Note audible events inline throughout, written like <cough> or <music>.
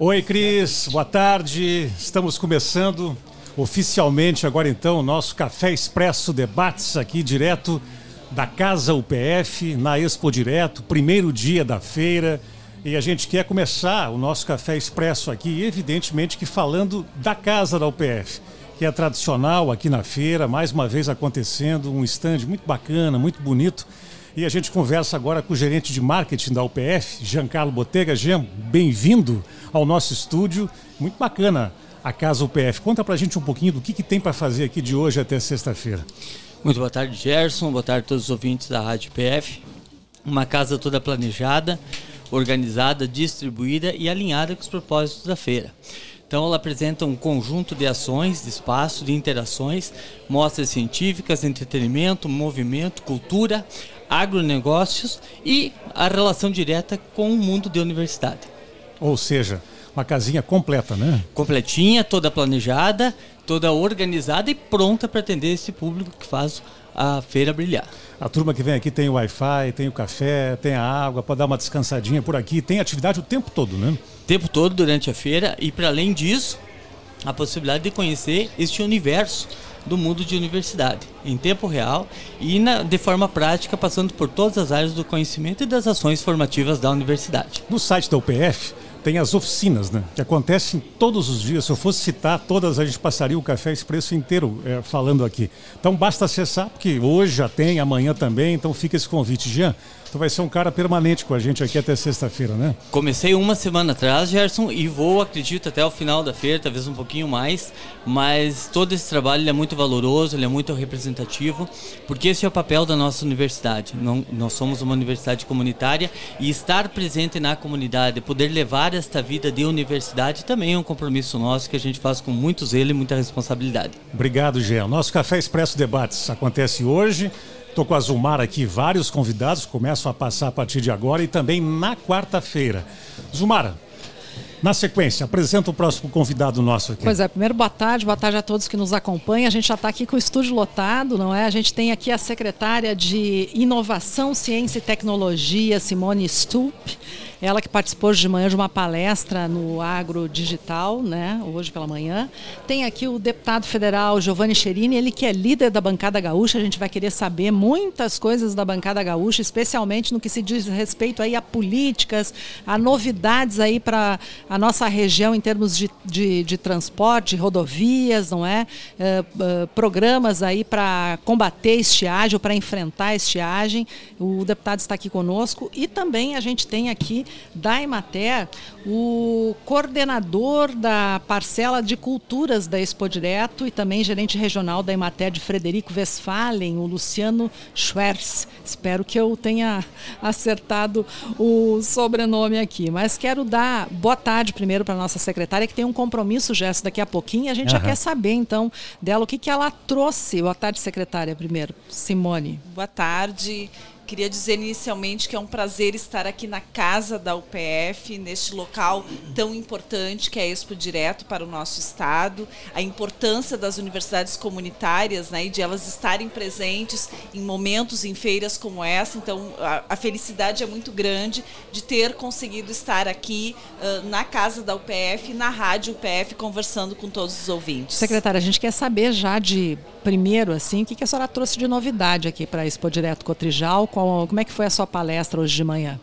Oi, Cris, boa tarde. Estamos começando oficialmente agora então o nosso Café Expresso Debates aqui direto da Casa UPF, na Expo Direto, primeiro dia da feira. E a gente quer começar o nosso Café Expresso aqui, evidentemente que falando da Casa da UPF, que é tradicional aqui na feira, mais uma vez acontecendo, um stand muito bacana, muito bonito. E a gente conversa agora com o gerente de marketing da UPF, Giancarlo Botega. Jean, bem-vindo ao nosso estúdio. Muito bacana a Casa UPF. Conta pra gente um pouquinho do que, que tem para fazer aqui de hoje até sexta-feira. Muito boa tarde, Gerson. Boa tarde a todos os ouvintes da Rádio UPF. Uma casa toda planejada, organizada, distribuída e alinhada com os propósitos da feira. Então, ela apresenta um conjunto de ações, de espaços, de interações, mostras científicas, entretenimento, movimento, cultura, agronegócios e a relação direta com o mundo de universidade. Ou seja, uma casinha completa, né? Completinha, toda planejada, toda organizada e pronta para atender esse público que faz a feira brilhar. A turma que vem aqui tem o Wi-Fi, tem o café, tem a água, pode dar uma descansadinha por aqui, tem atividade o tempo todo, né? O tempo todo durante a feira e para além disso, a possibilidade de conhecer este universo do mundo de universidade, em tempo real e na, de forma prática, passando por todas as áreas do conhecimento e das ações formativas da universidade. No site da UPF tem as oficinas, né? Que acontecem todos os dias. Se eu fosse citar todas, a gente passaria o Café Expresso inteiro é, falando aqui. Então basta acessar, porque hoje já tem, amanhã também, então fica esse convite. Jean, Tu vai ser um cara permanente com a gente aqui até sexta-feira, né? Comecei uma semana atrás, Gerson, e vou, acredito, até o final da feira, talvez um pouquinho mais. Mas todo esse trabalho é muito valoroso, ele é muito representativo, porque esse é o papel da nossa universidade. Não, nós somos uma universidade comunitária e estar presente na comunidade, poder levar esta vida de universidade também é um compromisso nosso que a gente faz com muito zelo e muita responsabilidade. Obrigado, Jean. Nosso Café Expresso Debates acontece hoje. Estou com a Zumar aqui, vários convidados começam a passar a partir de agora e também na quarta-feira. Zumara, na sequência, apresenta o próximo convidado nosso aqui. Pois é, primeiro boa tarde, boa tarde a todos que nos acompanham. A gente já está aqui com o estúdio lotado, não é? A gente tem aqui a secretária de Inovação, Ciência e Tecnologia, Simone Stupp. Ela que participou de manhã de uma palestra no Agro Digital, né, hoje pela manhã. Tem aqui o deputado federal Giovanni Cherini, ele que é líder da bancada gaúcha. A gente vai querer saber muitas coisas da bancada gaúcha, especialmente no que se diz respeito aí a políticas, a novidades aí para a nossa região em termos de, de, de transporte, rodovias, não é? é, é programas aí para combater estiagem, para enfrentar estiagem. O deputado está aqui conosco e também a gente tem aqui da Emater, o coordenador da parcela de culturas da Expo Direto e também gerente regional da Emater de Frederico Westphalen, o Luciano Schwerz. Espero que eu tenha acertado o sobrenome aqui. Mas quero dar boa tarde primeiro para a nossa secretária, que tem um compromisso, Gesso, daqui a pouquinho. A gente uhum. já quer saber, então, dela o que, que ela trouxe. Boa tarde, secretária, primeiro. Simone. Boa tarde. Queria dizer inicialmente que é um prazer estar aqui na casa da UPF, neste local tão importante que é a Expo Direto para o nosso estado, a importância das universidades comunitárias né, e de elas estarem presentes em momentos, em feiras como essa. Então, a, a felicidade é muito grande de ter conseguido estar aqui uh, na casa da UPF, na rádio UPF, conversando com todos os ouvintes. Secretária, a gente quer saber já de primeiro, assim, o que, que a senhora trouxe de novidade aqui para a Expo Direto Cotrijal, como é que foi a sua palestra hoje de manhã?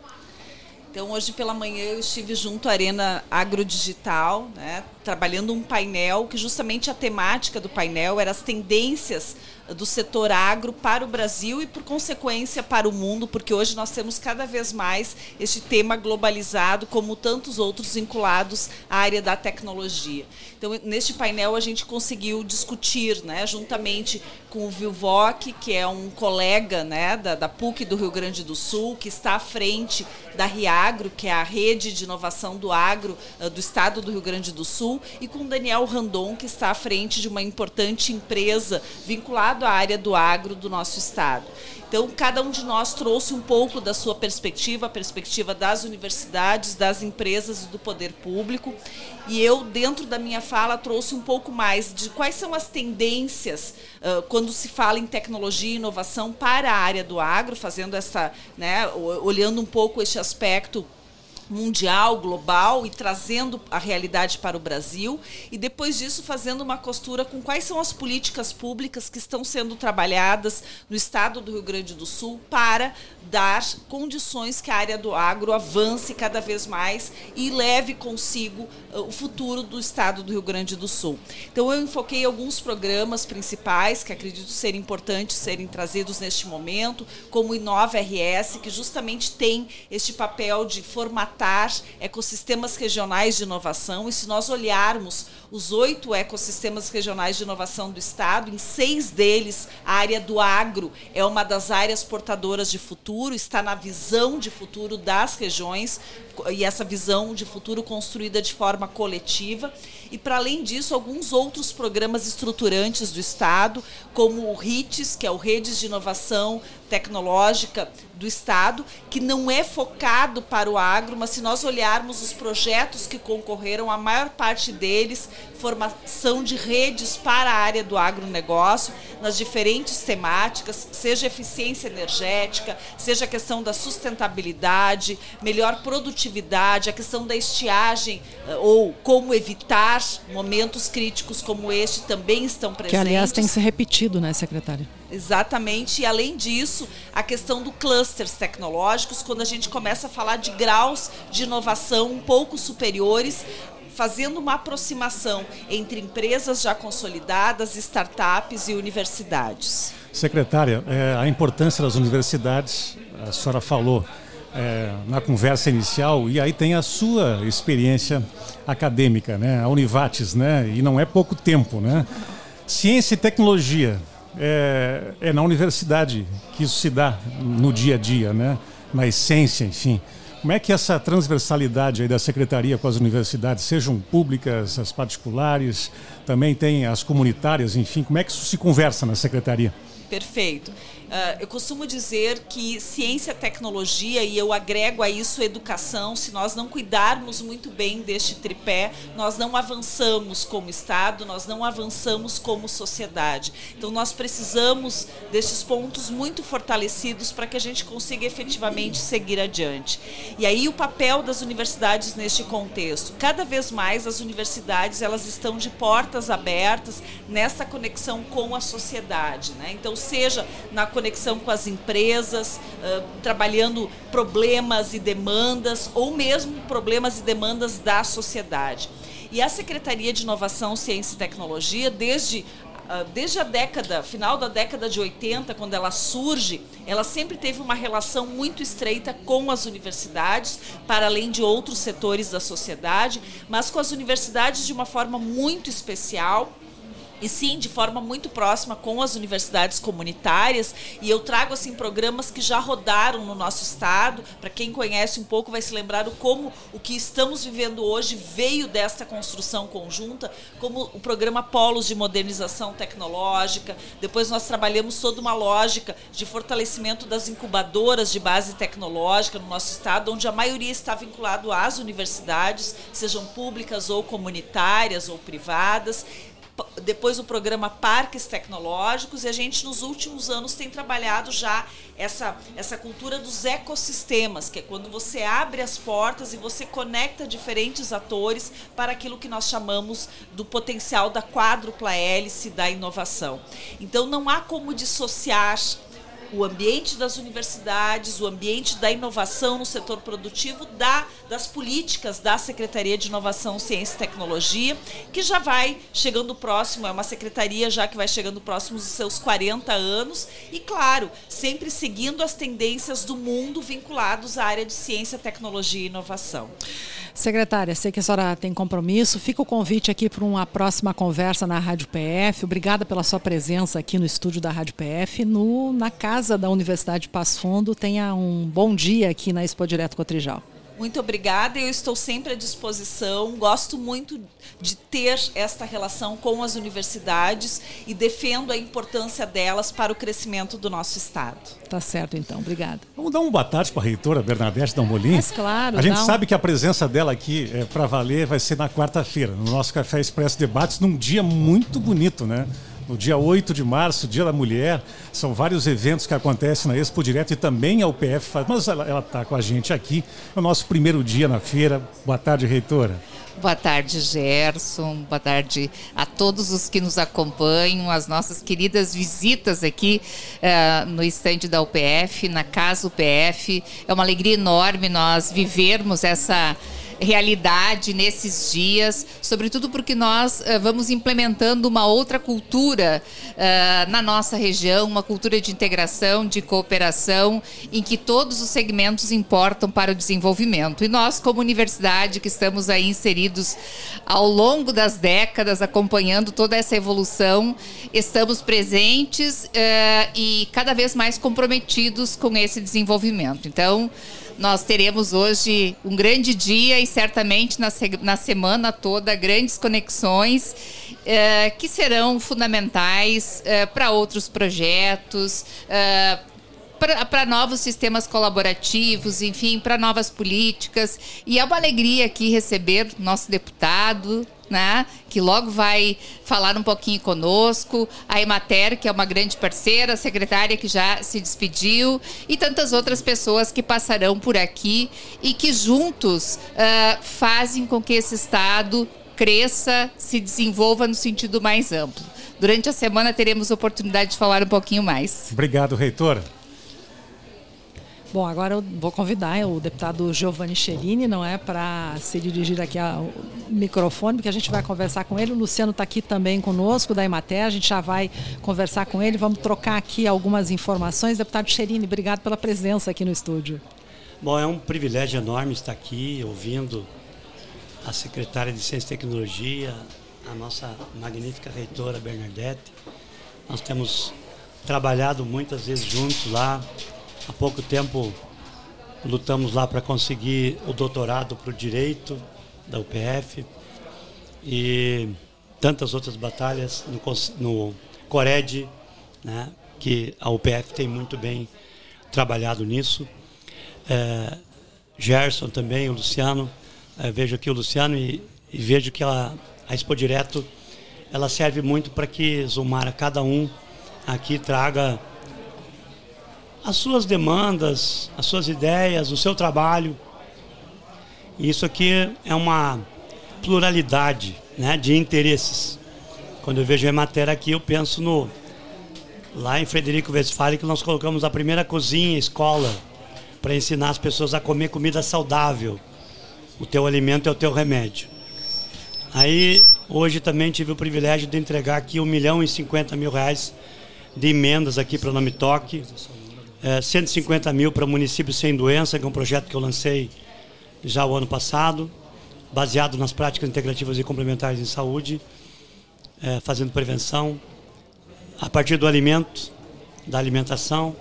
Então, hoje pela manhã eu estive junto à Arena Agrodigital, né, trabalhando um painel que justamente a temática do painel era as tendências do setor agro para o Brasil e, por consequência, para o mundo, porque hoje nós temos cada vez mais este tema globalizado, como tantos outros vinculados à área da tecnologia. Então, neste painel, a gente conseguiu discutir, né, juntamente com o Vilvoc, que é um colega né, da, da PUC do Rio Grande do Sul, que está à frente da Riagro, que é a rede de inovação do agro uh, do estado do Rio Grande do Sul, e com Daniel Randon, que está à frente de uma importante empresa vinculada à área do agro do nosso estado. Então, cada um de nós trouxe um pouco da sua perspectiva, a perspectiva das universidades, das empresas e do poder público. E eu, dentro da minha fala, trouxe um pouco mais de quais são as tendências uh, quando se fala em tecnologia e inovação para a área do agro, fazendo essa, né, olhando um pouco esse aspecto mundial, global e trazendo a realidade para o Brasil e depois disso fazendo uma costura com quais são as políticas públicas que estão sendo trabalhadas no estado do Rio Grande do Sul para dar condições que a área do agro avance cada vez mais e leve consigo uh, o futuro do estado do Rio Grande do Sul. Então eu enfoquei alguns programas principais que acredito ser importantes serem trazidos neste momento, como o Inova RS, que justamente tem este papel de formatar ecossistemas regionais de inovação. E se nós olharmos os oito ecossistemas regionais de inovação do estado, em seis deles a área do agro é uma das áreas portadoras de futuro, está na visão de futuro das regiões e essa visão de futuro construída de forma coletiva. E, para além disso, alguns outros programas estruturantes do Estado, como o RITES, que é o Redes de Inovação Tecnológica do Estado, que não é focado para o agro, mas se nós olharmos os projetos que concorreram, a maior parte deles, formação de redes para a área do agronegócio, nas diferentes temáticas, seja eficiência energética, seja a questão da sustentabilidade, melhor produtividade, a questão da estiagem eh, ou como evitar momentos críticos como este também estão presentes. Que, aliás, tem que ser repetido, né, secretária? Exatamente. E além disso, a questão do clusters tecnológicos, quando a gente começa a falar de graus de inovação um pouco superiores, fazendo uma aproximação entre empresas já consolidadas, startups e universidades. Secretária, é, a importância das universidades, a senhora falou é, na conversa inicial, e aí tem a sua experiência acadêmica, né? A Univates, né? E não é pouco tempo, né? Ciência e tecnologia, é, é na universidade que isso se dá no dia a dia, né? na essência, enfim. Como é que essa transversalidade aí da secretaria com as universidades, sejam públicas, as particulares, também tem as comunitárias, enfim, como é que isso se conversa na secretaria? Perfeito. Uh, eu costumo dizer que ciência, tecnologia, e eu agrego a isso educação, se nós não cuidarmos muito bem deste tripé, nós não avançamos como Estado, nós não avançamos como sociedade. Então, nós precisamos destes pontos muito fortalecidos para que a gente consiga efetivamente seguir adiante. E aí, o papel das universidades neste contexto. Cada vez mais as universidades elas estão de portas abertas nessa conexão com a sociedade. Né? Então, seja na conexão com as empresas, uh, trabalhando problemas e demandas, ou mesmo problemas e demandas da sociedade. E a Secretaria de Inovação, Ciência e Tecnologia, desde desde a década, final da década de 80, quando ela surge, ela sempre teve uma relação muito estreita com as universidades, para além de outros setores da sociedade, mas com as universidades de uma forma muito especial e sim de forma muito próxima com as universidades comunitárias. E eu trago assim programas que já rodaram no nosso estado. Para quem conhece um pouco vai se lembrar o como o que estamos vivendo hoje veio desta construção conjunta como o programa Polos de Modernização Tecnológica. Depois nós trabalhamos toda uma lógica de fortalecimento das incubadoras de base tecnológica no nosso estado onde a maioria está vinculado às universidades sejam públicas ou comunitárias ou privadas depois o programa Parques Tecnológicos e a gente nos últimos anos tem trabalhado já essa, essa cultura dos ecossistemas, que é quando você abre as portas e você conecta diferentes atores para aquilo que nós chamamos do potencial da quádrupla hélice da inovação. Então não há como dissociar o ambiente das universidades, o ambiente da inovação no setor produtivo, da, das políticas da Secretaria de Inovação, Ciência e Tecnologia, que já vai chegando próximo, é uma secretaria já que vai chegando próximo dos seus 40 anos, e claro, sempre seguindo as tendências do mundo vinculados à área de ciência, tecnologia e inovação. Secretária, sei que a senhora tem compromisso. Fica o convite aqui para uma próxima conversa na Rádio PF. Obrigada pela sua presença aqui no estúdio da Rádio PF, no, na casa da Universidade Passo Fundo. Tenha um bom dia aqui na Expo Direto Cotrijal. Muito obrigada, eu estou sempre à disposição. Gosto muito de ter esta relação com as universidades e defendo a importância delas para o crescimento do nosso Estado. Tá certo, então. Obrigada. Vamos dar um boa tarde para a reitora Bernadette Dambolin. Mas claro. A gente não. sabe que a presença dela aqui é, para valer vai ser na quarta-feira, no nosso Café Expresso Debates, num dia muito bonito, né? No dia 8 de março, Dia da Mulher. São vários eventos que acontecem na Expo Direto e também a UPF faz. Mas ela está com a gente aqui. É o nosso primeiro dia na feira. Boa tarde, reitora. Boa tarde, Gerson. Boa tarde a todos os que nos acompanham, as nossas queridas visitas aqui uh, no estande da UPF, na Casa UPF. É uma alegria enorme nós vivermos essa realidade nesses dias, sobretudo porque nós uh, vamos implementando uma outra cultura uh, na nossa região, uma cultura de integração, de cooperação, em que todos os segmentos importam para o desenvolvimento. E nós, como universidade, que estamos aí inseridos ao longo das décadas, acompanhando toda essa evolução, estamos presentes uh, e cada vez mais comprometidos com esse desenvolvimento. Então, nós teremos hoje um grande dia e certamente na, na semana toda grandes conexões eh, que serão fundamentais eh, para outros projetos. Eh, para novos sistemas colaborativos, enfim, para novas políticas. E é uma alegria aqui receber nosso deputado, né, que logo vai falar um pouquinho conosco, a Emater, que é uma grande parceira, a secretária que já se despediu, e tantas outras pessoas que passarão por aqui e que juntos uh, fazem com que esse Estado cresça, se desenvolva no sentido mais amplo. Durante a semana teremos oportunidade de falar um pouquinho mais. Obrigado, reitora. Bom, agora eu vou convidar o deputado Giovanni Cherini, não é, para se dirigir aqui ao microfone, porque a gente vai conversar com ele. O Luciano está aqui também conosco, da Emater, a gente já vai conversar com ele, vamos trocar aqui algumas informações. Deputado Cherini, obrigado pela presença aqui no estúdio. Bom, é um privilégio enorme estar aqui ouvindo a secretária de Ciência e Tecnologia, a nossa magnífica reitora Bernadette. Nós temos trabalhado muitas vezes juntos lá, Há pouco tempo lutamos lá para conseguir o doutorado para o direito da UPF e tantas outras batalhas no, no Cored, né, que a UPF tem muito bem trabalhado nisso. É, Gerson também, o Luciano, é, vejo aqui o Luciano e, e vejo que ela, a Expo Direto ela serve muito para que Zumara, cada um aqui traga as suas demandas, as suas ideias, o seu trabalho. Isso aqui é uma pluralidade né, de interesses. Quando eu vejo a matéria aqui, eu penso no lá em Frederico Westphalen que nós colocamos a primeira cozinha, escola, para ensinar as pessoas a comer comida saudável. O teu alimento é o teu remédio. Aí, hoje também tive o privilégio de entregar aqui um milhão e cinquenta mil reais de emendas aqui para o Nome Toque é, 150 mil para municípios sem doença, que é um projeto que eu lancei já o ano passado, baseado nas práticas integrativas e complementares em saúde, é, fazendo prevenção a partir do alimento, da alimentação.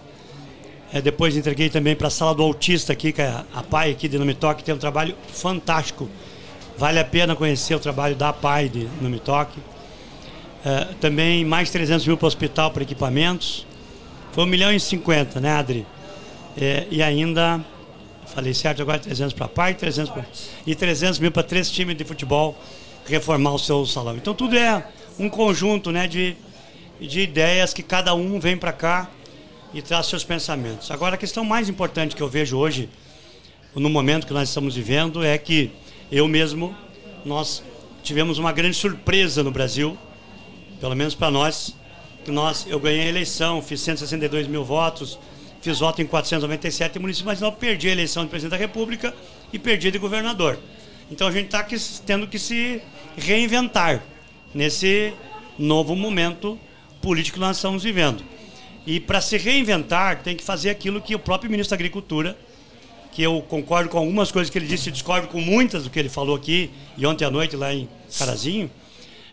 É, depois entreguei também para a sala do autista aqui, que é a PAI aqui de Nomitoque, tem um trabalho fantástico. Vale a pena conhecer o trabalho da PAI de Nomitoque. É, também mais 300 mil para o hospital para equipamentos. Foi 1 milhão e 50, né, Adri? É, e ainda, falei certo, agora 300 para pai, 300 pra, e 300 mil para três times de futebol reformar o seu salão. Então tudo é um conjunto né, de, de ideias que cada um vem para cá e traz seus pensamentos. Agora, a questão mais importante que eu vejo hoje, no momento que nós estamos vivendo, é que eu mesmo, nós tivemos uma grande surpresa no Brasil, pelo menos para nós, nós, eu ganhei a eleição, fiz 162 mil votos, fiz voto em 497 municípios, mas não perdi a eleição de presidente da República e perdi de governador. Então a gente está tendo que se reinventar nesse novo momento político que nós estamos vivendo. E para se reinventar, tem que fazer aquilo que o próprio ministro da Agricultura, que eu concordo com algumas coisas que ele disse, discordo com muitas do que ele falou aqui e ontem à noite lá em Carazinho,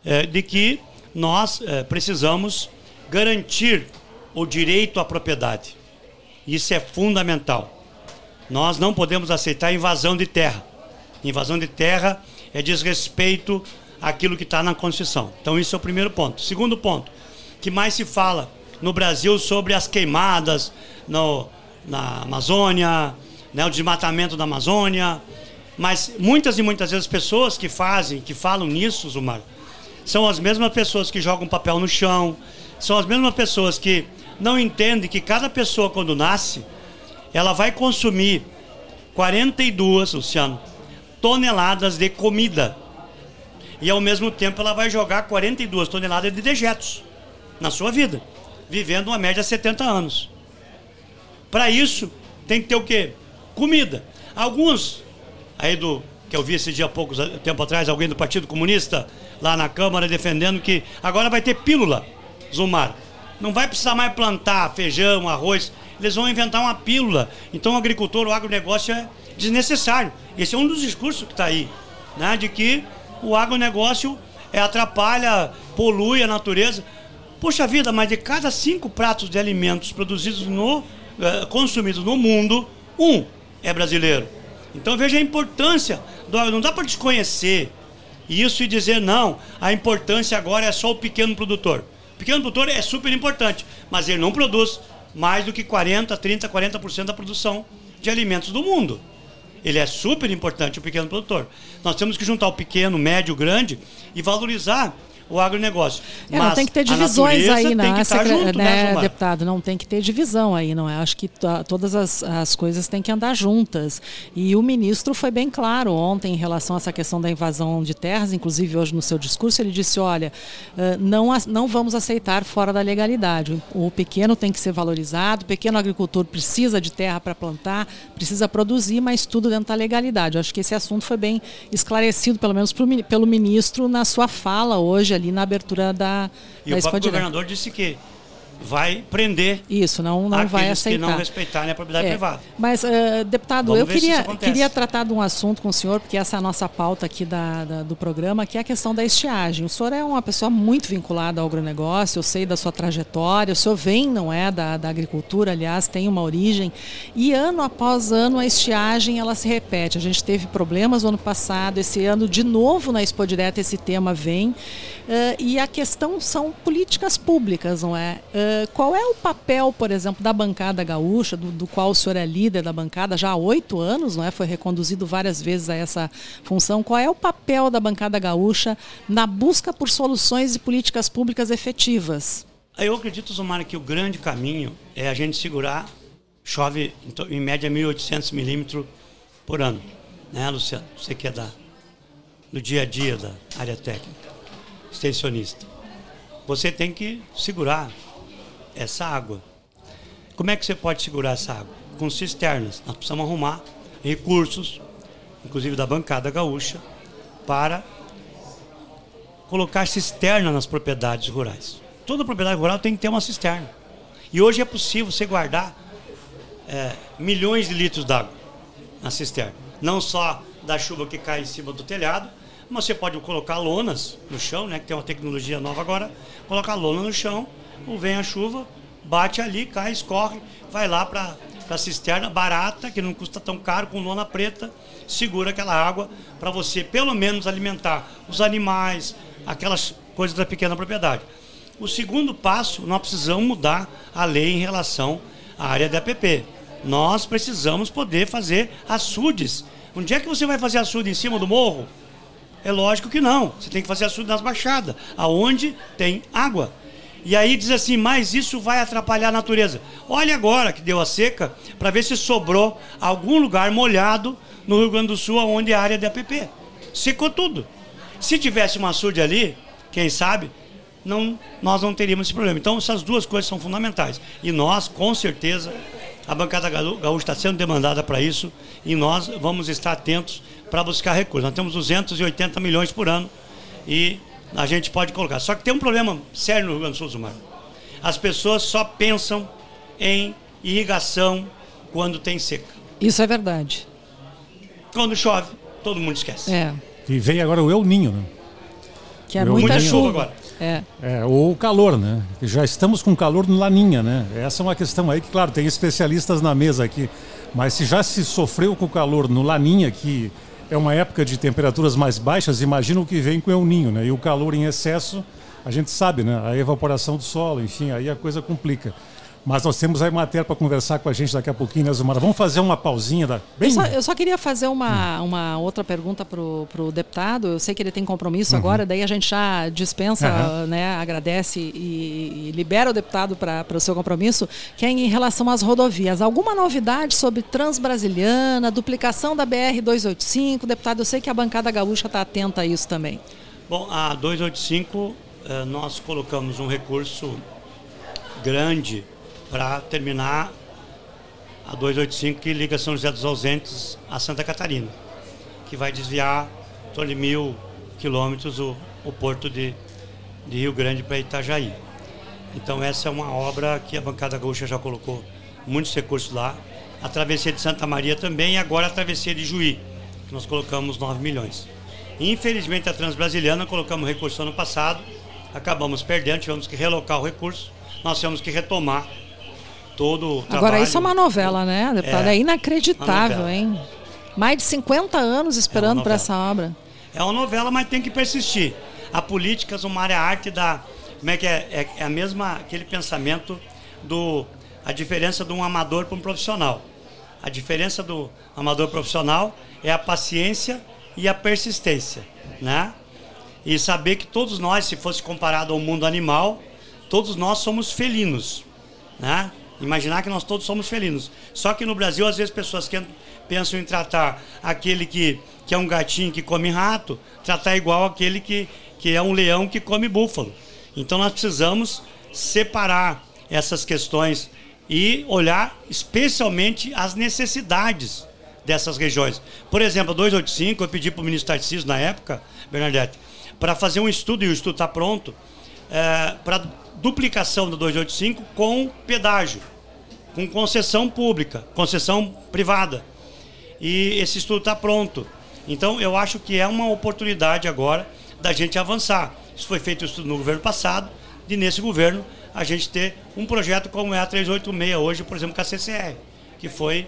é, de que nós é, precisamos garantir o direito à propriedade. Isso é fundamental. Nós não podemos aceitar invasão de terra. Invasão de terra é desrespeito àquilo que está na Constituição. Então, isso é o primeiro ponto. Segundo ponto, que mais se fala no Brasil sobre as queimadas no, na Amazônia, né, o desmatamento da Amazônia. Mas muitas e muitas vezes as pessoas que fazem, que falam nisso, Zumar, são as mesmas pessoas que jogam papel no chão, são as mesmas pessoas que não entendem que cada pessoa, quando nasce, ela vai consumir 42, Luciano, toneladas de comida. E ao mesmo tempo ela vai jogar 42 toneladas de dejetos na sua vida, vivendo uma média de 70 anos. Para isso, tem que ter o quê? Comida. Alguns, aí do que eu vi esse dia há pouco tempo atrás, alguém do Partido Comunista lá na Câmara defendendo que agora vai ter pílula, Zumar. Não vai precisar mais plantar feijão, arroz, eles vão inventar uma pílula. Então o agricultor, o agronegócio é desnecessário. Esse é um dos discursos que está aí, né? de que o agronegócio é, atrapalha, polui a natureza. Puxa vida, mas de cada cinco pratos de alimentos produzidos no, eh, consumidos no mundo, um é brasileiro. Então veja a importância do Não dá para desconhecer isso e dizer não, a importância agora é só o pequeno produtor. O pequeno produtor é super importante, mas ele não produz mais do que 40, 30, 40% da produção de alimentos do mundo. Ele é super importante, o pequeno produtor. Nós temos que juntar o pequeno, médio, grande e valorizar o agronegócio. É, não tem que ter divisões aí, né, tá junto, né, né deputado? Não tem que ter divisão aí, não é? Acho que todas as, as coisas têm que andar juntas. E o ministro foi bem claro ontem em relação a essa questão da invasão de terras, inclusive hoje no seu discurso, ele disse: olha, não, não vamos aceitar fora da legalidade. O pequeno tem que ser valorizado, o pequeno agricultor precisa de terra para plantar, precisa produzir, mas tudo dentro da legalidade. acho que esse assunto foi bem esclarecido, pelo menos pro, pelo ministro, na sua fala hoje ali na abertura da, e da o próprio governador disse que vai prender isso não não vai aceitar que não respeitarem a propriedade é. privada. mas uh, deputado Vamos eu queria queria tratar de um assunto com o senhor porque essa é a nossa pauta aqui da, da, do programa que é a questão da estiagem. O senhor é uma pessoa muito vinculada ao agronegócio eu sei da sua trajetória o senhor vem não é da, da agricultura aliás tem uma origem e ano após ano a estiagem ela se repete. A gente teve problemas no ano passado esse ano de novo na Expo Direta esse tema vem uh, e a questão são políticas públicas não é uh, qual é o papel, por exemplo, da bancada gaúcha, do, do, qual o senhor é líder da bancada já há oito anos, não é? Foi reconduzido várias vezes a essa função. Qual é o papel da bancada gaúcha na busca por soluções e políticas públicas efetivas? Eu acredito, Zumara, que o grande caminho é a gente segurar, chove em média 1.800 milímetros por ano, né, Luciano? Você que é da, do dia a dia da área técnica, extensionista. Você tem que segurar essa água. Como é que você pode segurar essa água? Com cisternas. Nós precisamos arrumar recursos, inclusive da bancada gaúcha, para colocar cisterna nas propriedades rurais. Toda propriedade rural tem que ter uma cisterna. E hoje é possível você guardar é, milhões de litros d'água na cisterna. Não só da chuva que cai em cima do telhado, você pode colocar lonas no chão, né, que tem uma tecnologia nova agora, colocar lona no chão vem a chuva, bate ali, cai, escorre, vai lá para a cisterna barata, que não custa tão caro, com lona preta, segura aquela água para você pelo menos alimentar os animais, aquelas coisas da pequena propriedade. O segundo passo, nós precisamos mudar a lei em relação à área da APP. Nós precisamos poder fazer açudes. Onde é que você vai fazer açude em cima do morro? É lógico que não. Você tem que fazer açude nas baixadas, aonde tem água. E aí diz assim, mas isso vai atrapalhar a natureza. Olha agora que deu a seca, para ver se sobrou algum lugar molhado no Rio Grande do Sul, onde é a área de APP. Secou tudo. Se tivesse uma açude ali, quem sabe, não, nós não teríamos esse problema. Então, essas duas coisas são fundamentais. E nós, com certeza, a bancada gaúcha está sendo demandada para isso e nós vamos estar atentos para buscar recursos. Nós temos 280 milhões por ano e a gente pode colocar. Só que tem um problema sério no Rio Grande do Sul, Zumar. As pessoas só pensam em irrigação quando tem seca. Isso é verdade. Quando chove, todo mundo esquece. É. E vem agora o El Ninho, né? Que é muita chuva agora. É. é. Ou o calor, né? Já estamos com calor no Laninha, né? Essa é uma questão aí que, claro, tem especialistas na mesa aqui. Mas se já se sofreu com o calor no Laninha, que é uma época de temperaturas mais baixas, imagina o que vem com o ninho, né? E o calor em excesso, a gente sabe, né? A evaporação do solo, enfim, aí a coisa complica. Mas nós temos aí matéria para conversar com a gente daqui a pouquinho, né, Zumara? Vamos fazer uma pausinha. Da... Bem... Eu, só, eu, só, queria fazer uma, uma outra pergunta para o deputado. Eu sei que ele tem compromisso uhum. agora, daí a gente já dispensa, uhum. né, agradece e, e, libera o deputado para o seu compromisso, que é em relação às rodovias. Alguma novidade sobre Transbrasiliana, duplicação da BR-285? Deputado, eu sei que a bancada gaúcha está atenta a isso também. Bom, a 285, eh, nós colocamos um recurso grande para terminar a 285 que liga São José dos Ausentes a Santa Catarina, que vai desviar de mil quilômetros o, o porto de, de Rio Grande para Itajaí. Então essa é uma obra que a bancada gaúcha já colocou muitos recursos lá. A travessia de Santa Maria também e agora a travessia de Juí, que nós colocamos 9 milhões. Infelizmente a Transbrasiliana colocamos recurso ano passado, acabamos perdendo, tivemos que relocar o recurso, nós tivemos que retomar todo o trabalho. Agora, isso é uma novela, né, deputado? É, é inacreditável, hein? Mais de 50 anos esperando é para essa obra. É uma novela, mas tem que persistir. A política uma área arte da. Como é que é? É, é a mesma, aquele pensamento do. A diferença de um amador para um profissional. A diferença do amador profissional é a paciência e a persistência, né? E saber que todos nós, se fosse comparado ao mundo animal, todos nós somos felinos, né? Imaginar que nós todos somos felinos. Só que no Brasil, às vezes, pessoas que pensam em tratar aquele que, que é um gatinho que come rato, tratar igual aquele que, que é um leão que come búfalo. Então nós precisamos separar essas questões e olhar especialmente as necessidades dessas regiões. Por exemplo, a 285, eu pedi para o ministro Tarcísio na época, Bernadette, para fazer um estudo, e o estudo está pronto, é, para duplicação da 285 com pedágio com concessão pública, concessão privada. E esse estudo está pronto. Então, eu acho que é uma oportunidade agora da gente avançar. Isso foi feito no governo passado, e nesse governo a gente ter um projeto como é a 386 hoje, por exemplo, com a CCR, que foi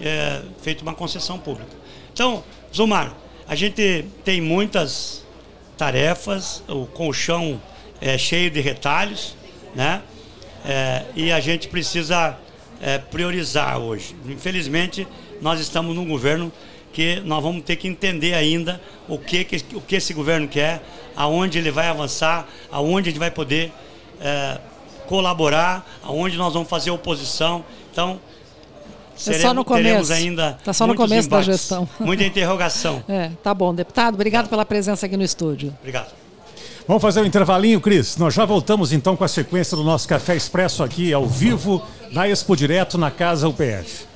é, feita uma concessão pública. Então, Zumar, a gente tem muitas tarefas, o colchão é cheio de retalhos, né? É, e a gente precisa é, priorizar hoje. Infelizmente, nós estamos num governo que nós vamos ter que entender ainda o que, o que esse governo quer, aonde ele vai avançar, aonde gente vai poder é, colaborar, aonde nós vamos fazer oposição. Então, seremos, é só no começo. ainda tá só no começo embates, da gestão. Muita interrogação. <laughs> É, tá bom, deputado. Obrigado pela presença aqui no estúdio. Obrigado. Vamos fazer um intervalinho, Cris. Nós já voltamos então com a sequência do nosso Café Expresso aqui ao vivo da Expo Direto na Casa UPF.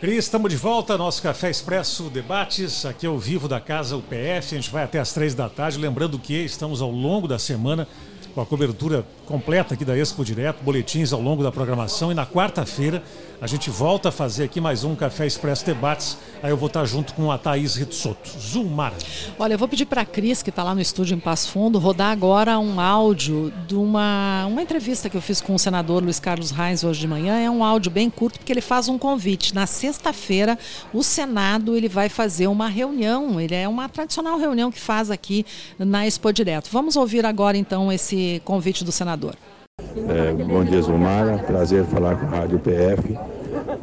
Cris, estamos de volta, nosso Café Expresso Debates, aqui ao vivo da Casa UPF. A gente vai até as três da tarde. Lembrando que estamos ao longo da semana com a cobertura completa aqui da Expo Direto, boletins ao longo da programação. E na quarta-feira a gente volta a fazer aqui mais um Café Expresso Debates. Aí eu vou estar junto com a Thaís Ritsoto. Zulmar. Olha, eu vou pedir para a Cris, que está lá no estúdio em Passo Fundo, rodar agora um áudio de uma, uma entrevista que eu fiz com o senador Luiz Carlos Reis hoje de manhã. É um áudio bem curto, porque ele faz um convite. Na sexta-feira, o Senado ele vai fazer uma reunião. Ele é uma tradicional reunião que faz aqui na Expo Direto. Vamos ouvir agora, então, esse convite do senador. É, bom dia, Zumara. Prazer falar com a Rádio PF,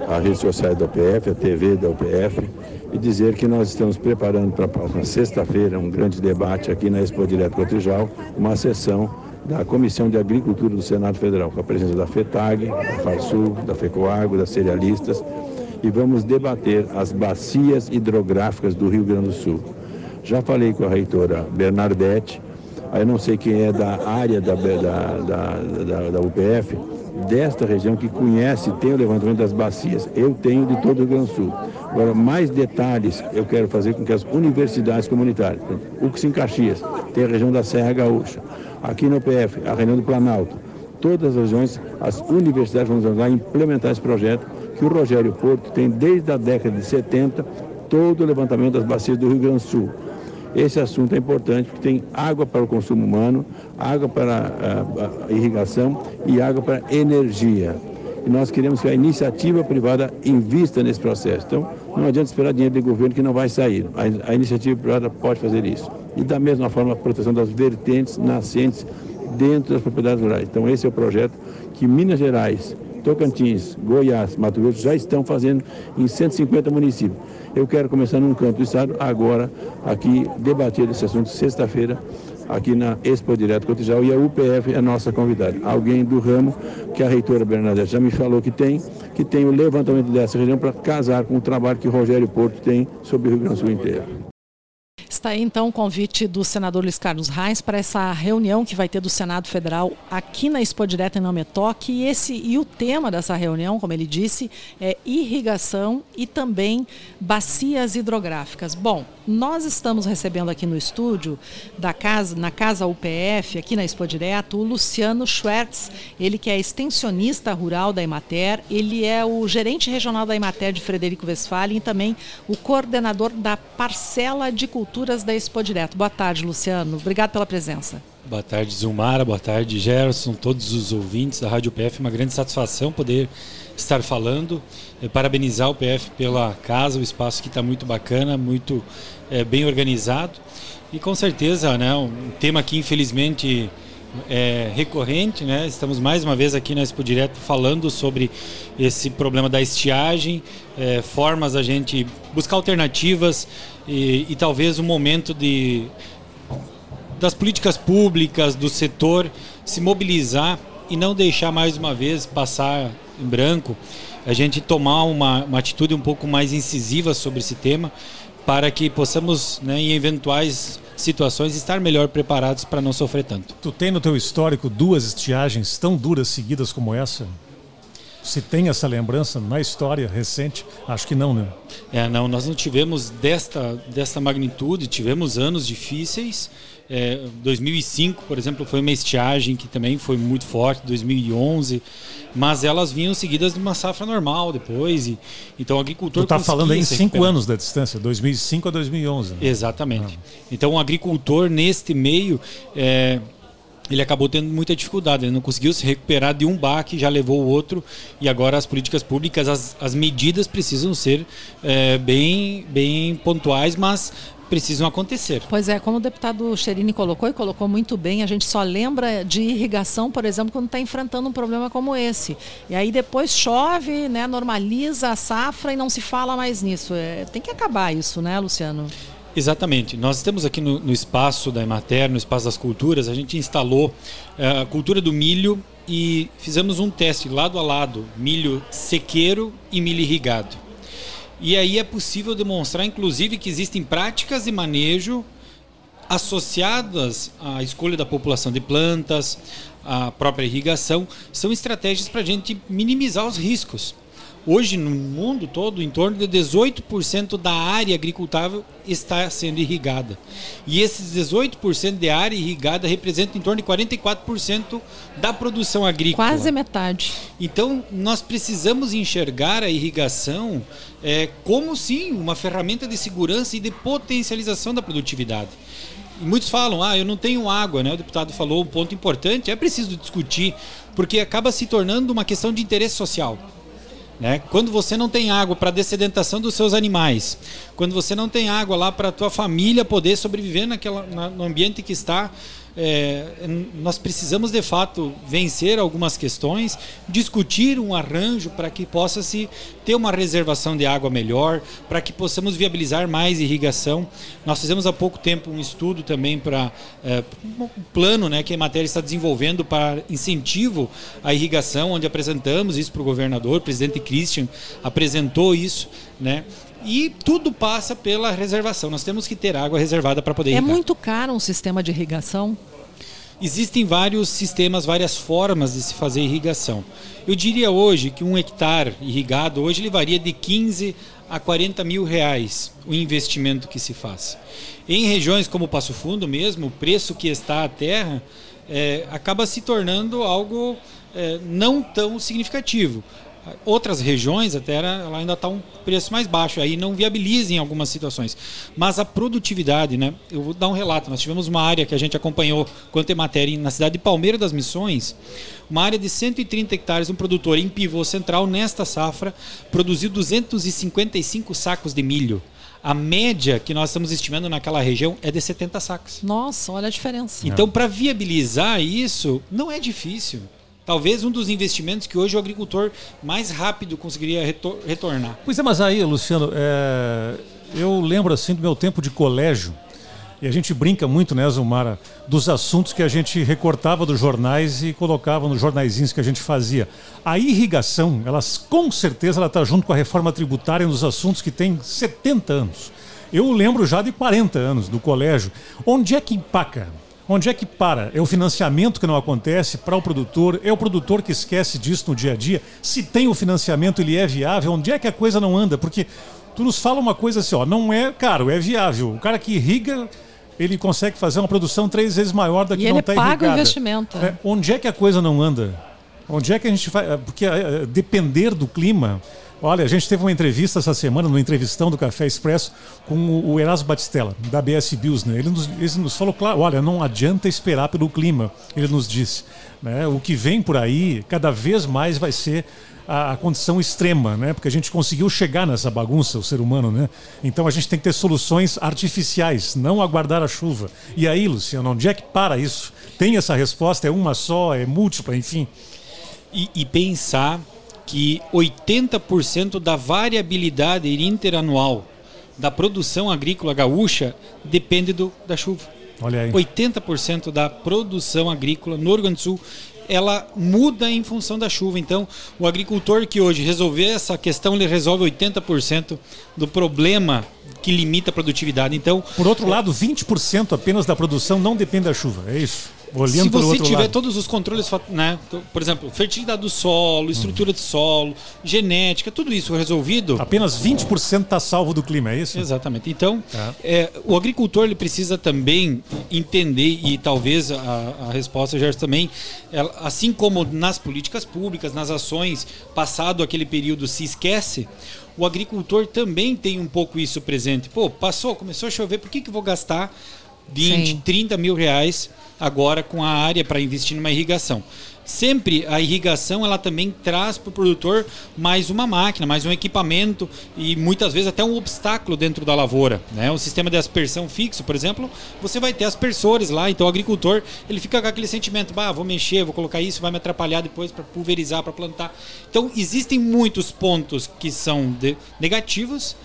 a rede social da UPF, a TV da UPF, e dizer que nós estamos preparando para a próxima sexta-feira um grande debate aqui na Expo Direto Cotrijal, uma sessão da Comissão de Agricultura do Senado Federal, com a presença da FETAG, da FARSUL, da FECOAGO, das cerealistas, e vamos debater as bacias hidrográficas do Rio Grande do Sul. Já falei com a reitora Bernadette, aí não sei quem é da área da, da, da, da, UPF, desta região que conhece, tem o levantamento das bacias. Eu tenho de todo o Rio Grande do Sul. Agora, mais detalhes eu quero fazer com que as universidades comunitárias, UX em Caxias, tem a região da Serra Gaúcha, aqui no UPF, a região do Planalto, todas as regiões, as universidades vão ajudar a implementar esse projeto que o Rogério Porto tem desde a década de 70 todo o levantamento das bacias do Rio Grande do Sul. Esse assunto é importante porque tem água para o consumo humano, água para a, a irrigação e água para energia. E nós queremos que a iniciativa privada invista nesse processo. Então, não adianta esperar dinheiro do governo que não vai sair. A, a iniciativa privada pode fazer isso. E da mesma forma, a proteção das vertentes nascentes dentro das propriedades rurais. Então esse é o projeto que Minas Gerais, Tocantins, Goiás, Mato Grosso já estão fazendo em 150 municípios. Eu quero começar num canto do estado, agora aqui debater esse assunto sexta-feira aqui na Expo Direto Cotijal e a UPF é a nossa convidada. Alguém do ramo que a reitora Bernadette já me falou que tem, que tem o levantamento dessa região para casar com o trabalho que Rogério Porto tem sobre o Rio Grande do Sul inteiro. Está aí então o convite do senador Luiz Carlos Reis para essa reunião que vai ter do Senado Federal aqui na Expo Direta em Nometoc. E, esse, e o tema dessa reunião, como ele disse, é irrigação e também bacias hidrográficas. Bom, nós estamos recebendo aqui no estúdio da casa, na casa UPF, aqui na Expo Direto, o Luciano Schwertz, ele que é extensionista rural da Emater, ele é o gerente regional da Emater de Frederico Westphalen e também o coordenador da parcela de cultura da Expo Direto. Boa tarde, Luciano. Obrigado pela presença. Boa tarde, Zumara. Boa tarde, Gerson, todos os ouvintes da Rádio PF. Uma grande satisfação poder estar falando. É, parabenizar o PF pela casa, o espaço que está muito bacana, muito é, bem organizado. E com certeza, né, um tema que infelizmente é, recorrente, né? Estamos mais uma vez aqui na Expo Direto falando sobre esse problema da estiagem, é, formas a gente buscar alternativas e, e talvez um momento de das políticas públicas, do setor se mobilizar e não deixar mais uma vez passar em branco, a gente tomar uma, uma atitude um pouco mais incisiva sobre esse tema para que possamos, né, em eventuais situações, estar melhor preparados para não sofrer tanto. Tu tem no teu histórico duas estiagens tão duras seguidas como essa? Se tem essa lembrança na história recente, acho que não, né? É, não, nós não tivemos desta, desta magnitude, tivemos anos difíceis. É, 2005, por exemplo, foi uma estiagem que também foi muito forte, 2011, mas elas vinham seguidas de uma safra normal depois. E, então o agricultor. Tu está falando aí em cinco anos da distância, 2005 a 2011. Né? Exatamente. Ah. Então o agricultor, neste meio. É, ele acabou tendo muita dificuldade, ele não conseguiu se recuperar de um baque, já levou o outro, e agora as políticas públicas, as, as medidas precisam ser é, bem, bem pontuais, mas precisam acontecer. Pois é, como o deputado Cherini colocou e colocou muito bem, a gente só lembra de irrigação, por exemplo, quando está enfrentando um problema como esse. E aí depois chove, né, normaliza a safra e não se fala mais nisso. É, tem que acabar isso, né, Luciano? Exatamente. Nós temos aqui no, no espaço da Emater, no espaço das culturas, a gente instalou uh, a cultura do milho e fizemos um teste lado a lado, milho sequeiro e milho irrigado. E aí é possível demonstrar, inclusive, que existem práticas de manejo associadas à escolha da população de plantas, à própria irrigação, são estratégias para a gente minimizar os riscos. Hoje, no mundo todo, em torno de 18% da área agricultável está sendo irrigada. E esses 18% de área irrigada representam em torno de 44% da produção agrícola. Quase metade. Então, nós precisamos enxergar a irrigação é, como, sim, uma ferramenta de segurança e de potencialização da produtividade. E muitos falam, ah, eu não tenho água, né? O deputado falou um ponto importante, é preciso discutir, porque acaba se tornando uma questão de interesse social. Né? Quando você não tem água para a dessedentação dos seus animais, quando você não tem água lá para a tua família poder sobreviver naquela, na, no ambiente que está, é, nós precisamos de fato vencer algumas questões, discutir um arranjo para que possa se ter uma reservação de água melhor, para que possamos viabilizar mais irrigação. Nós fizemos há pouco tempo um estudo também para é, um plano né, que a matéria está desenvolvendo para incentivo à irrigação, onde apresentamos isso para o governador, o presidente Christian apresentou isso, né? E tudo passa pela reservação. Nós temos que ter água reservada para poder é irrigar. É muito caro um sistema de irrigação? Existem vários sistemas, várias formas de se fazer irrigação. Eu diria hoje que um hectare irrigado hoje ele varia de 15 a 40 mil reais o investimento que se faz. Em regiões como Passo Fundo mesmo, o preço que está a terra é, acaba se tornando algo é, não tão significativo. Outras regiões até ela ainda está um preço mais baixo, aí não viabiliza em algumas situações. Mas a produtividade, né? Eu vou dar um relato. Nós tivemos uma área que a gente acompanhou quanto é matéria na cidade de Palmeira das Missões, uma área de 130 hectares, um produtor em pivô central nesta safra produziu 255 sacos de milho. A média que nós estamos estimando naquela região é de 70 sacos. Nossa, olha a diferença. Então, para viabilizar isso, não é difícil. Talvez um dos investimentos que hoje o agricultor mais rápido conseguiria retor retornar. Pois é, mas aí, Luciano, é... eu lembro assim do meu tempo de colégio. E a gente brinca muito, né, Zumara, dos assuntos que a gente recortava dos jornais e colocava nos jornaizinhos que a gente fazia. A irrigação, elas com certeza ela está junto com a reforma tributária nos assuntos que tem 70 anos. Eu lembro já de 40 anos do colégio. Onde é que empaca? Onde é que para? É o financiamento que não acontece para o produtor? É o produtor que esquece disso no dia a dia? Se tem o financiamento, ele é viável? Onde é que a coisa não anda? Porque tu nos fala uma coisa assim, ó, não é caro, é viável. O cara que irriga, ele consegue fazer uma produção três vezes maior da que e não está irrigada. irrigada. paga o investimento. É, onde é que a coisa não anda? Onde é que a gente vai... Porque é, depender do clima... Olha, a gente teve uma entrevista essa semana, numa entrevistão do Café Expresso, com o Erasmo Batistella, da BS Bills. Né? Ele, nos, ele nos falou, claro, olha, não adianta esperar pelo clima, ele nos disse. Né? O que vem por aí, cada vez mais vai ser a, a, condição extrema, né? Porque a gente conseguiu chegar nessa bagunça, o ser humano, né? Então a gente tem que ter soluções artificiais, não aguardar a chuva. E aí, Luciano, onde é que para isso? Tem essa resposta? É uma só? É múltipla? Enfim. E, e pensar que 80% da variabilidade interanual da produção agrícola gaúcha depende do, da chuva. Olha aí. 80% da produção agrícola no Rio Grande do Sul ela muda em função da chuva. Então, o agricultor que hoje resolver essa questão, ele resolve 80% do problema que limita a produtividade. Então, por outro lado, 20% apenas da produção não depende da chuva. É isso. Olhando se você tiver lado. todos os controles, né, por exemplo, fertilidade do solo, estrutura de solo, genética, tudo isso resolvido. Apenas 20% está salvo do clima, é isso? Exatamente. Então, é. É, o agricultor ele precisa também entender, e talvez a, a resposta, Gerson, também, ela, assim como nas políticas públicas, nas ações, passado aquele período se esquece, o agricultor também tem um pouco isso presente. Pô, passou, começou a chover, por que, que eu vou gastar 20, Sim. 30 mil reais agora com a área para investir numa irrigação. Sempre a irrigação ela também traz para o produtor mais uma máquina, mais um equipamento e muitas vezes até um obstáculo dentro da lavoura. Né? O sistema de aspersão fixo, por exemplo, você vai ter aspersores lá, então o agricultor ele fica com aquele sentimento, bah, vou mexer, vou colocar isso, vai me atrapalhar depois para pulverizar, para plantar. Então existem muitos pontos que são negativos,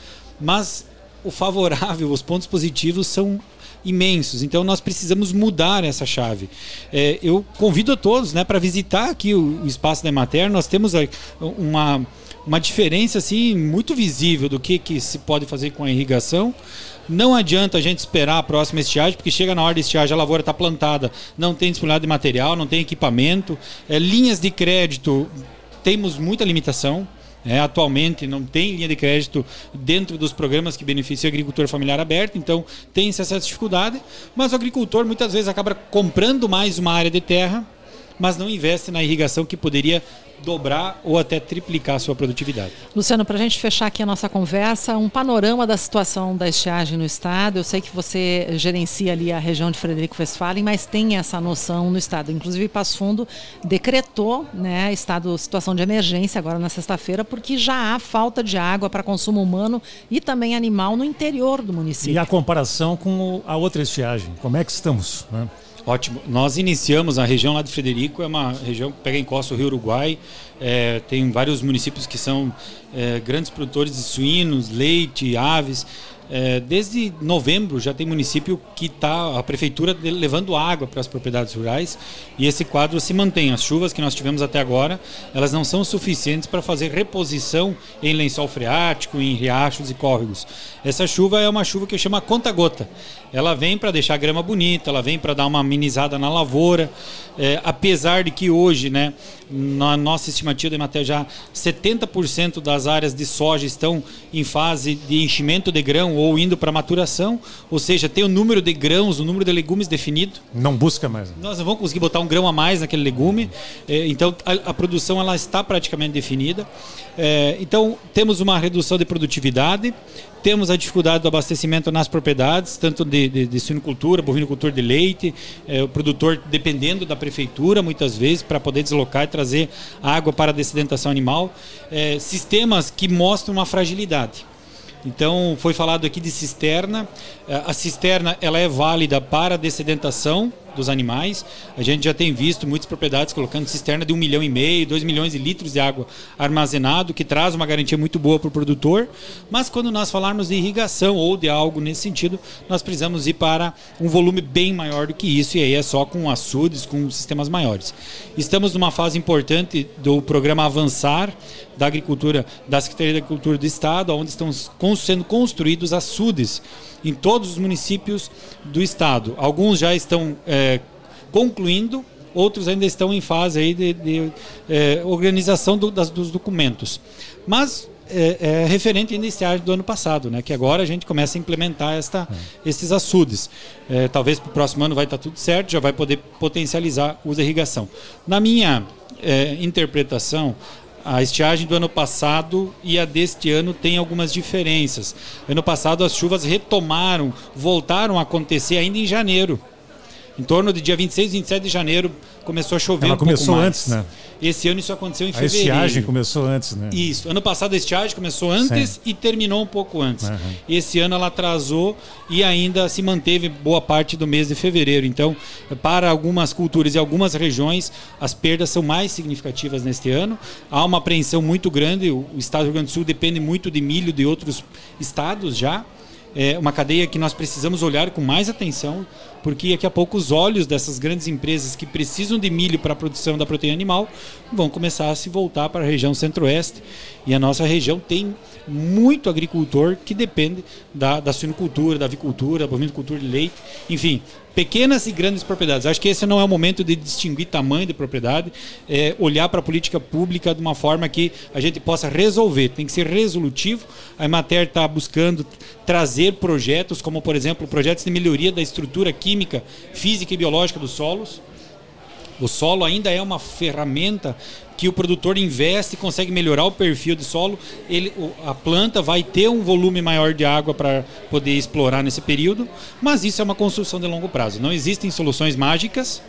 mas o favorável, os pontos positivos são imensos. Então nós precisamos mudar essa chave. É, eu convido a todos né, para visitar aqui o, o Espaço da Emater. Nós temos uma, uma diferença assim, muito visível do que, que se pode fazer com a irrigação. Não adianta a gente esperar a próxima estiagem, porque chega na hora da estiagem, a lavoura está plantada, não tem disponibilidade de material, não tem equipamento. É, linhas de crédito, temos muita limitação. É, atualmente não tem linha de crédito dentro dos programas que beneficiam o agricultor familiar aberto, então tem-se essa dificuldade, mas o agricultor muitas vezes acaba comprando mais uma área de terra, mas não investe na irrigação que poderia dobrar ou até triplicar a sua produtividade. Luciano, para a gente fechar aqui a nossa conversa, um panorama da situação da estiagem no estado. Eu sei que você gerencia ali a região de Frederico Westphalen, mas tem essa noção no estado. Inclusive, Passo Fundo decretou né, estado situação de emergência agora na sexta-feira, porque já há falta de água para consumo humano e também animal no interior do município. E a comparação com a outra estiagem, como é que estamos? Né? Ótimo. Nós iniciamos a região lá de Frederico, é uma região que pega em costa o Rio Uruguai. É, tem vários municípios que são é, grandes produtores de suínos, leite, aves. É, desde novembro já tem município que está a prefeitura levando água para as propriedades rurais e esse quadro se mantém. As chuvas que nós tivemos até agora, elas não são suficientes para fazer reposição em lençol freático, em riachos e córregos. Essa chuva é uma chuva que eu chamo conta-gota. Ela vem para deixar a grama bonita, ela vem para dar uma amenizada na lavoura, é, apesar de que hoje, né, na nossa estimativa de Emater já 70% das áreas de soja estão em fase de enchimento de grão ou indo para maturação, ou seja, tem o número de grãos, o número de legumes definido. Não busca mais. Nós não vamos conseguir botar um grão a mais naquele legume, é, então a, a, produção ela está praticamente definida. É, então temos uma redução de produtividade, temos a dificuldade do abastecimento nas propriedades, tanto de, de, de suinocultura, bovinocultura de leite, é, o produtor dependendo da prefeitura, muitas vezes, para poder deslocar e trazer água para a dessedentação animal. É, sistemas que mostram uma fragilidade. Então, foi falado aqui de cisterna. Eh, a cisterna ela é válida para a dessedentação dos animais. A gente já tem visto muitas propriedades colocando cisterna de um milhão e meio, dois milhões de litros de água armazenado, que traz uma garantia muito boa para o produtor. Mas quando nós falarmos de irrigação ou de algo nesse sentido, nós precisamos ir para um volume bem maior do que isso, e aí é só com açudes, com sistemas maiores. Estamos numa fase importante do programa Avançar da Agricultura, da Secretaria da Agricultura do Estado, onde estão sendo construídos açudes em todos os municípios do estado. Alguns já estão é, concluindo, outros ainda estão em fase aí de, de é, organização do, das, dos documentos. Mas é, é, referente ainda esse do ano passado, né? Que agora a gente começa a implementar esta, esses açudes. É, talvez para o próximo ano vai estar tudo certo, já vai poder potencializar o uso da irrigação. Na minha é, interpretação, a estiagem do ano passado e a deste ano tem algumas diferenças. Ano passado as chuvas retomaram, voltaram a acontecer ainda em janeiro. Em torno de dia 26, 27 de janeiro começou a chover Ela um começou pouco mais. antes, né? Esse ano isso aconteceu em A fevereiro. estiagem começou antes, né? Isso. Ano passado a estiagem começou antes Sim. e terminou um pouco antes. Aham. Esse ano ela atrasou e ainda se manteve boa parte do mês de fevereiro. Então, para algumas culturas e algumas regiões, as perdas são mais significativas neste ano. Há uma apreensão muito grande. O o estado do Rio Grande do Sul depende muito de milho de outros estados já. É uma cadeia que nós precisamos olhar com mais atenção, porque daqui a pouco os olhos dessas grandes empresas que precisam de milho para a produção da proteína animal vão começar a se voltar para a região centro-oeste. E a nossa região tem muito agricultor que depende da, da suinocultura, da avicultura, da bovinocultura de leite, enfim, pequenas e grandes propriedades. Acho que esse não é o momento de distinguir tamanho de propriedade, é olhar para a política pública de uma forma que a gente possa resolver. Tem que ser resolutivo. A Emater está buscando trazer projetos, como por exemplo projetos de melhoria da estrutura química, física e biológica dos solos. O solo ainda é uma ferramenta que o produtor investe consegue melhorar o perfil de solo. Ele, a planta vai ter um volume maior de água para poder explorar nesse período, mas isso é uma construção de longo prazo. Não existem soluções mágicas.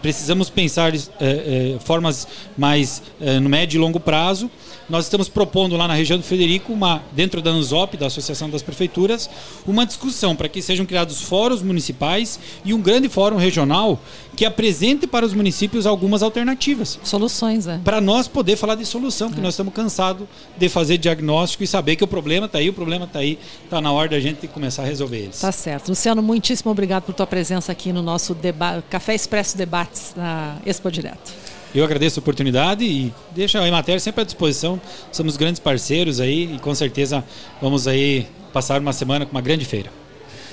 Precisamos pensar eh, eh, formas mais eh, no médio e longo prazo. Nós estamos propondo lá na região do Frederico, uma, dentro da ANZOP, da Associação das Prefeituras, uma discussão para que sejam criados fóruns municipais e um grande fórum regional que apresente para os municípios algumas alternativas Soluções, é. para nós poder falar de solução, porque nós estamos cansados de fazer diagnóstico e saber que o problema está aí, o problema está aí, está na hora da gente começar a resolver eles. Tá certo. Luciano, muitíssimo obrigado por tua presença aqui no nosso deba Café Expresso Debates na Expo Direto. Eu agradeço a oportunidade e deixa a Emater sempre à disposição. Somos grandes parceiros aí e com certeza vamos aí passar uma semana com uma grande feira.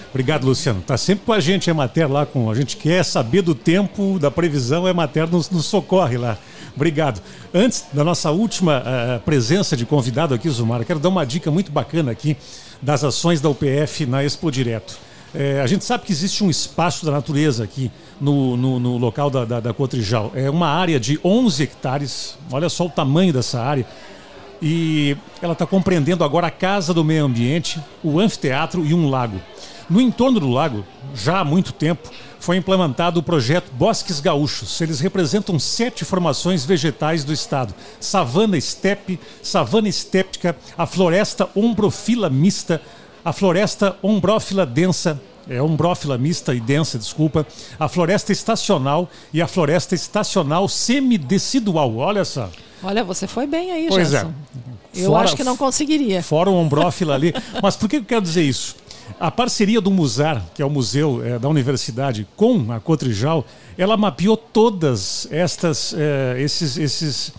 Obrigado, Luciano. Tá sempre com a gente, a Emater lá com. A gente quer saber do tempo, da previsão, a Emater nos, nos socorre lá. Obrigado. Antes da nossa última eh, presença de convidado aqui, Zumara, quero dar uma dica muito bacana aqui das ações da UPF na Expo Direto. Eh, a gente sabe que existe um espaço da natureza aqui no, no, no local da, da, da Cotrijal. É uma área de 11 hectares. Olha só o tamanho dessa área. E ela está compreendendo agora a Casa do Meio Ambiente, o anfiteatro e um lago. No entorno do lago, já há muito tempo, foi implementado o projeto Bosques Gaúchos. Eles representam sete formações vegetais do estado: savana estepe, savana estéptica, a floresta ombrofila mista, a floresta ombrófila densa, é ombrófila mista e densa, desculpa, a floresta estacional e a floresta estacional semidecidual. Olha só. Olha, você foi bem aí, Pois Gerson. é. Eu Fora- acho que não conseguiria. Fora o ombrófila ali. <laughs> Mas por que eu quero dizer isso? A parceria do Musar, que é o museu eh, da universidade, com a Cotrijal, ela mapeou todas estas, eh, esses, esses,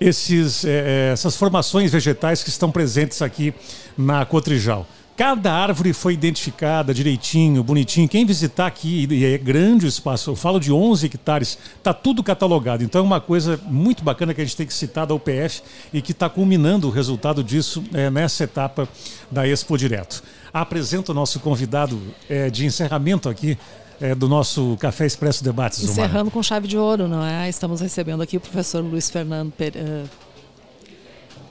esses, eh, eh, essas formações vegetais que estão presentes aqui na Cotrijal. Cada árvore foi identificada direitinho, bonitinho. Quem visitar aqui, e é grande o espaço, eu falo de 11 hectares, está tudo catalogado. Então é uma coisa muito bacana que a gente tem que citar da UPF e que está culminando o resultado disso eh, nessa etapa da Expo Direto. Apresento o nosso convidado eh, de encerramento aqui eh, do nosso Café Expresso Debates. Encerrando com chave de ouro, não é? Estamos recebendo aqui o professor Luiz Fernando Pere- eh,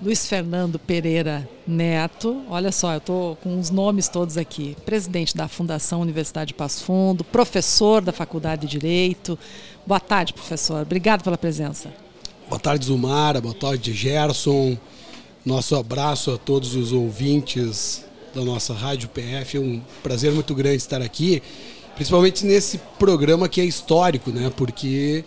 Luiz Fernando Pereira Neto. Olha só, eu estou com os nomes todos aqui. Presidente da Fundação Universidade de Passo Fundo, professor da Faculdade de Direito. Boa tarde, professor. Obrigado pela presença. Boa tarde, Zumara. Boa tarde, Gerson. Nosso abraço a todos os ouvintes da nossa Rádio PF. É um prazer muito grande estar aqui, principalmente nesse programa que é histórico, né? Porque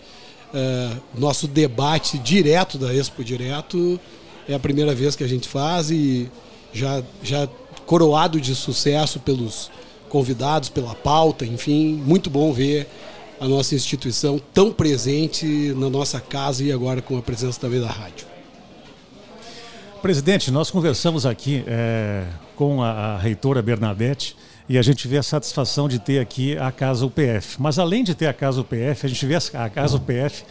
uh, nosso debate direto da Expo Direto é a primeira vez que a gente faz e já, já coroado de sucesso pelos convidados, pela pauta, enfim, muito bom ver a nossa instituição tão presente na nossa casa e agora com a presença também da rádio. Presidente, nós conversamos aqui é, com a, a, reitora Bernadette e a gente vê a satisfação de ter aqui a Casa UPF. Mas além de ter a Casa UPF, a gente vê a Casa UPF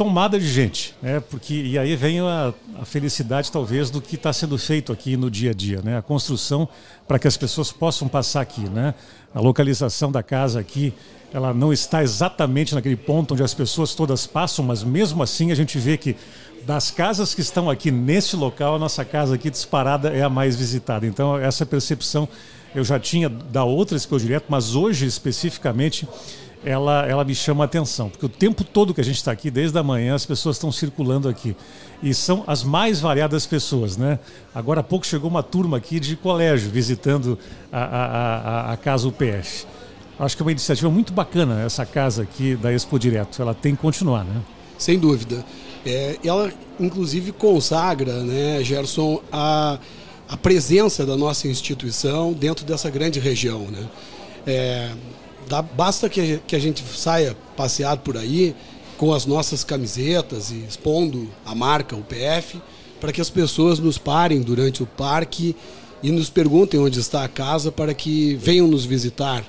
tomada de gente, né? Porque e aí vem a, a felicidade talvez do que está sendo feito aqui no dia a dia, né? A construção para que as pessoas possam passar aqui, né? A localização da casa aqui, ela não está exatamente naquele ponto onde as pessoas todas passam, mas mesmo assim a gente vê que das casas que estão aqui neste local, a nossa casa aqui disparada é a mais visitada. Então essa percepção eu já tinha da outra Expo Direto, mas hoje especificamente ela, ela me chama a atenção, porque o tempo todo que a gente está aqui, desde a manhã, as pessoas estão circulando aqui. E são as mais variadas pessoas, né? Agora há pouco chegou uma turma aqui de colégio visitando a, a, a, a casa UPF. Acho que é uma iniciativa muito bacana essa casa aqui da Expo Direto. Ela tem que continuar, né? Sem dúvida. É, ela, inclusive, consagra, né, Gerson, a, a presença da nossa instituição dentro dessa grande região, né? É, Dá, basta que, que a gente saia passeado por aí com as nossas camisetas e expondo a marca, o PF, para que as pessoas nos parem durante o parque e nos perguntem onde está a casa para que venham nos visitar.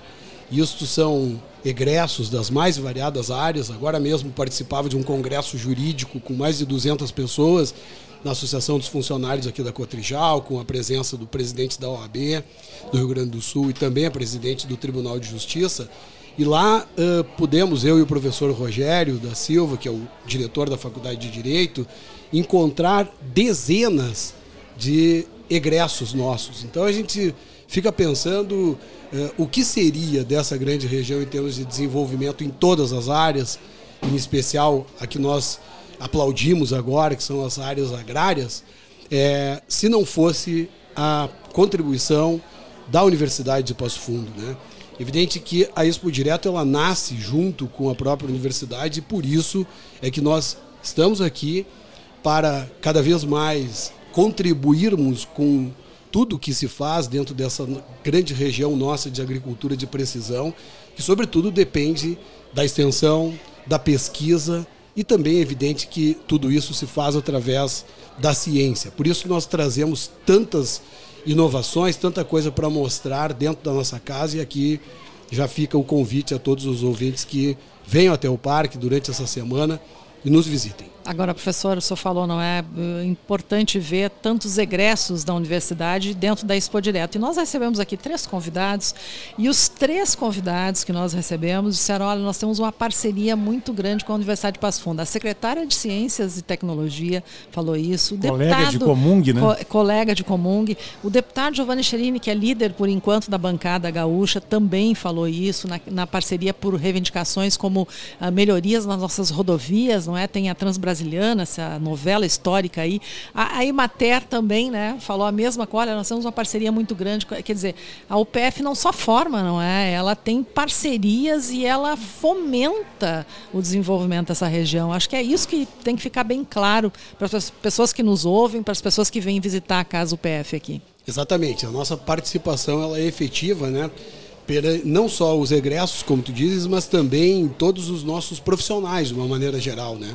Isto são egressos das mais variadas áreas. Agora mesmo participava de um congresso jurídico com mais de 200 pessoas na Associação dos Funcionários aqui da Cotrijal, com a presença do presidente da OAB do Rio Grande do Sul e também a presidente do Tribunal de Justiça. E lá uh, pudemos, eu e o professor Rogério da Silva, que é o diretor da Faculdade de Direito, encontrar dezenas de egressos nossos. Então a gente fica pensando uh, o que seria dessa grande região em termos de desenvolvimento em todas as áreas, em especial a que nós aplaudimos agora, que são as áreas agrárias, é, se não fosse a contribuição da Universidade de Passo Fundo. Né? Evidente que a Expo Direto ela nasce junto com a própria universidade e por isso é que nós estamos aqui para cada vez mais contribuirmos com tudo que se faz dentro dessa grande região nossa de agricultura de precisão, que sobretudo depende da extensão, da pesquisa e também é evidente que tudo isso se faz através da ciência. Por isso nós trazemos tantas inovações, tanta coisa para mostrar dentro da nossa casa e aqui já fica o convite a todos os ouvintes que venham até o parque durante essa semana e nos visitem. Agora, professor, o senhor falou, não é, é importante ver tantos egressos da universidade dentro da Expo Direto. E nós recebemos aqui três convidados, e os três convidados que nós recebemos disseram: olha, nós temos uma parceria muito grande com a Universidade de Passo Fundo. A secretária de Ciências e Tecnologia falou isso. O colega deputado, de Comung, né? Co colega de Comung. O deputado Giovanni Cherini, que é líder, por enquanto, da bancada gaúcha, também falou isso na, na parceria por reivindicações como ah, melhorias nas nossas rodovias, não é? Tem a Transbrasiliana Brasiliana, essa novela histórica aí. A, a Imater também, né, falou a mesma coisa. Olha, nós temos uma parceria muito grande. Quer dizer, a UPF não só forma, não é? Ela tem parcerias e ela fomenta o desenvolvimento dessa região. Acho que é isso que tem que ficar bem claro para as pessoas que nos ouvem, para as pessoas que vêm visitar a casa UPF aqui. Exatamente. A nossa participação ela é efetiva, né? não só os egressos, como tu dizes, mas também todos os nossos profissionais, de uma maneira geral, né?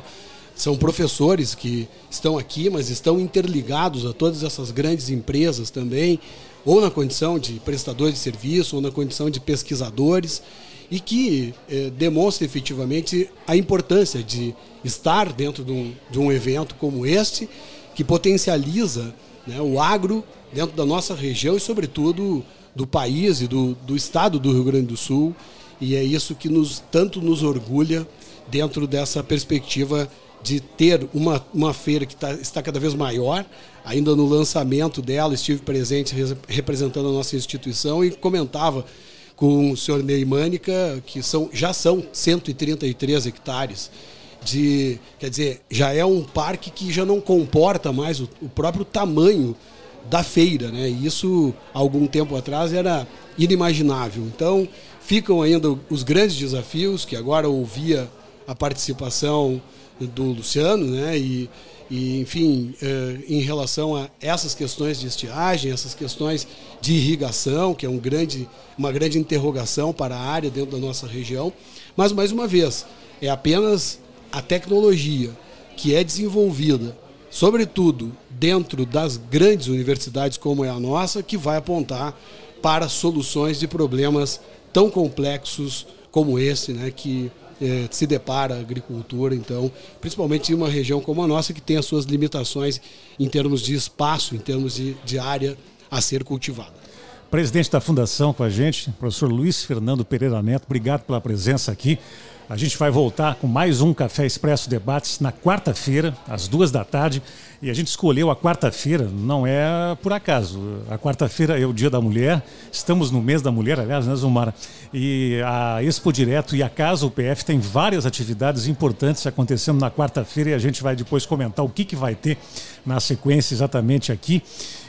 São professores que estão aqui, mas estão interligados a todas essas grandes empresas também, ou na condição de prestadores de serviço, ou na condição de pesquisadores, e que eh, demonstra efetivamente a importância de estar dentro de um, de um evento como este, que potencializa né, o agro dentro da nossa região e, sobretudo, do país e do, do estado do Rio Grande do Sul. E é isso que nos, tanto nos orgulha dentro dessa perspectiva de ter uma, uma feira que tá, está cada vez maior. Ainda no lançamento dela, estive presente representando a nossa instituição e comentava com o senhor Ney Mânica que são, já são 133 hectares. De, quer dizer, já é um parque que já não comporta mais o, o próprio tamanho da feira, né? E isso algum tempo atrás era inimaginável. Então ficam ainda os grandes desafios que agora ouvia a participação do Luciano, né? E, e enfim, eh, em relação a essas questões de estiagem, essas questões de irrigação, que é um grande, uma grande interrogação para a área dentro da nossa região. Mas mais uma vez, é apenas a tecnologia que é desenvolvida, sobretudo dentro das grandes universidades como é a nossa, que vai apontar para soluções de problemas tão complexos como esse, né, que é, se depara a agricultura, então, principalmente em uma região como a nossa, que tem as suas limitações em termos de espaço, em termos de, de área a ser cultivada. Presidente da Fundação com a gente, professor Luiz Fernando Pereira Neto, obrigado pela presença aqui. A gente vai voltar com mais um Café Expresso Debates na quarta-feira, às duas da tarde. E a gente escolheu a quarta-feira, não é por acaso. A quarta-feira é o Dia da Mulher, estamos no mês da mulher, aliás, né, Zumara? E a Expo Direto e a Casa UPF tem várias atividades importantes acontecendo na quarta-feira e a gente vai depois comentar o que, que vai ter na sequência exatamente aqui.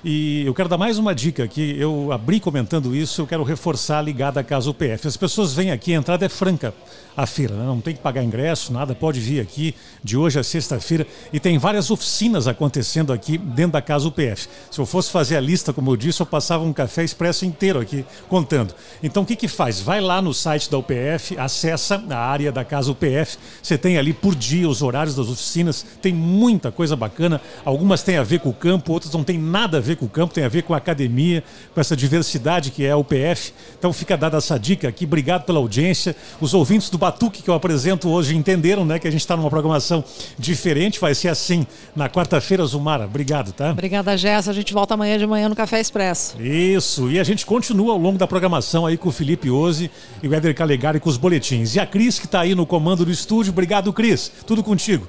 E eu quero dar mais uma dica aqui. Eu abri comentando isso, eu quero reforçar ligada à Casa UPF. As pessoas vêm aqui, a entrada é franca a feira, né? não tem que pagar ingresso, nada, pode vir aqui de hoje a sexta-feira e tem várias oficinas acontecendo aqui dentro da Casa UPF. Se eu fosse fazer a lista, como eu disse, eu passava um café expresso inteiro aqui contando. Então o que que faz? Vai lá no site da UPF, acessa a área da Casa UPF, você tem ali por dia os horários das oficinas, tem muita coisa bacana, algumas têm a ver com o campo, outras não tem nada a ver com o campo, tem a ver com a academia, com essa diversidade que é a UPF. Então fica dada essa dica aqui, obrigado pela audiência. Os ouvintes do Batuque que eu apresento hoje entenderam, né, que a gente está numa programação diferente, vai ser assim na quarta-feira, Zumara. Obrigado, tá? Obrigada, Jéssica. A gente volta amanhã de manhã no Café Expresso. Isso, e a gente continua ao longo da programação aí com o Felipe Ozzi e o Éder Calegari com os boletins. E a Cris, que está aí no comando do estúdio. Obrigado, Cris. Tudo contigo.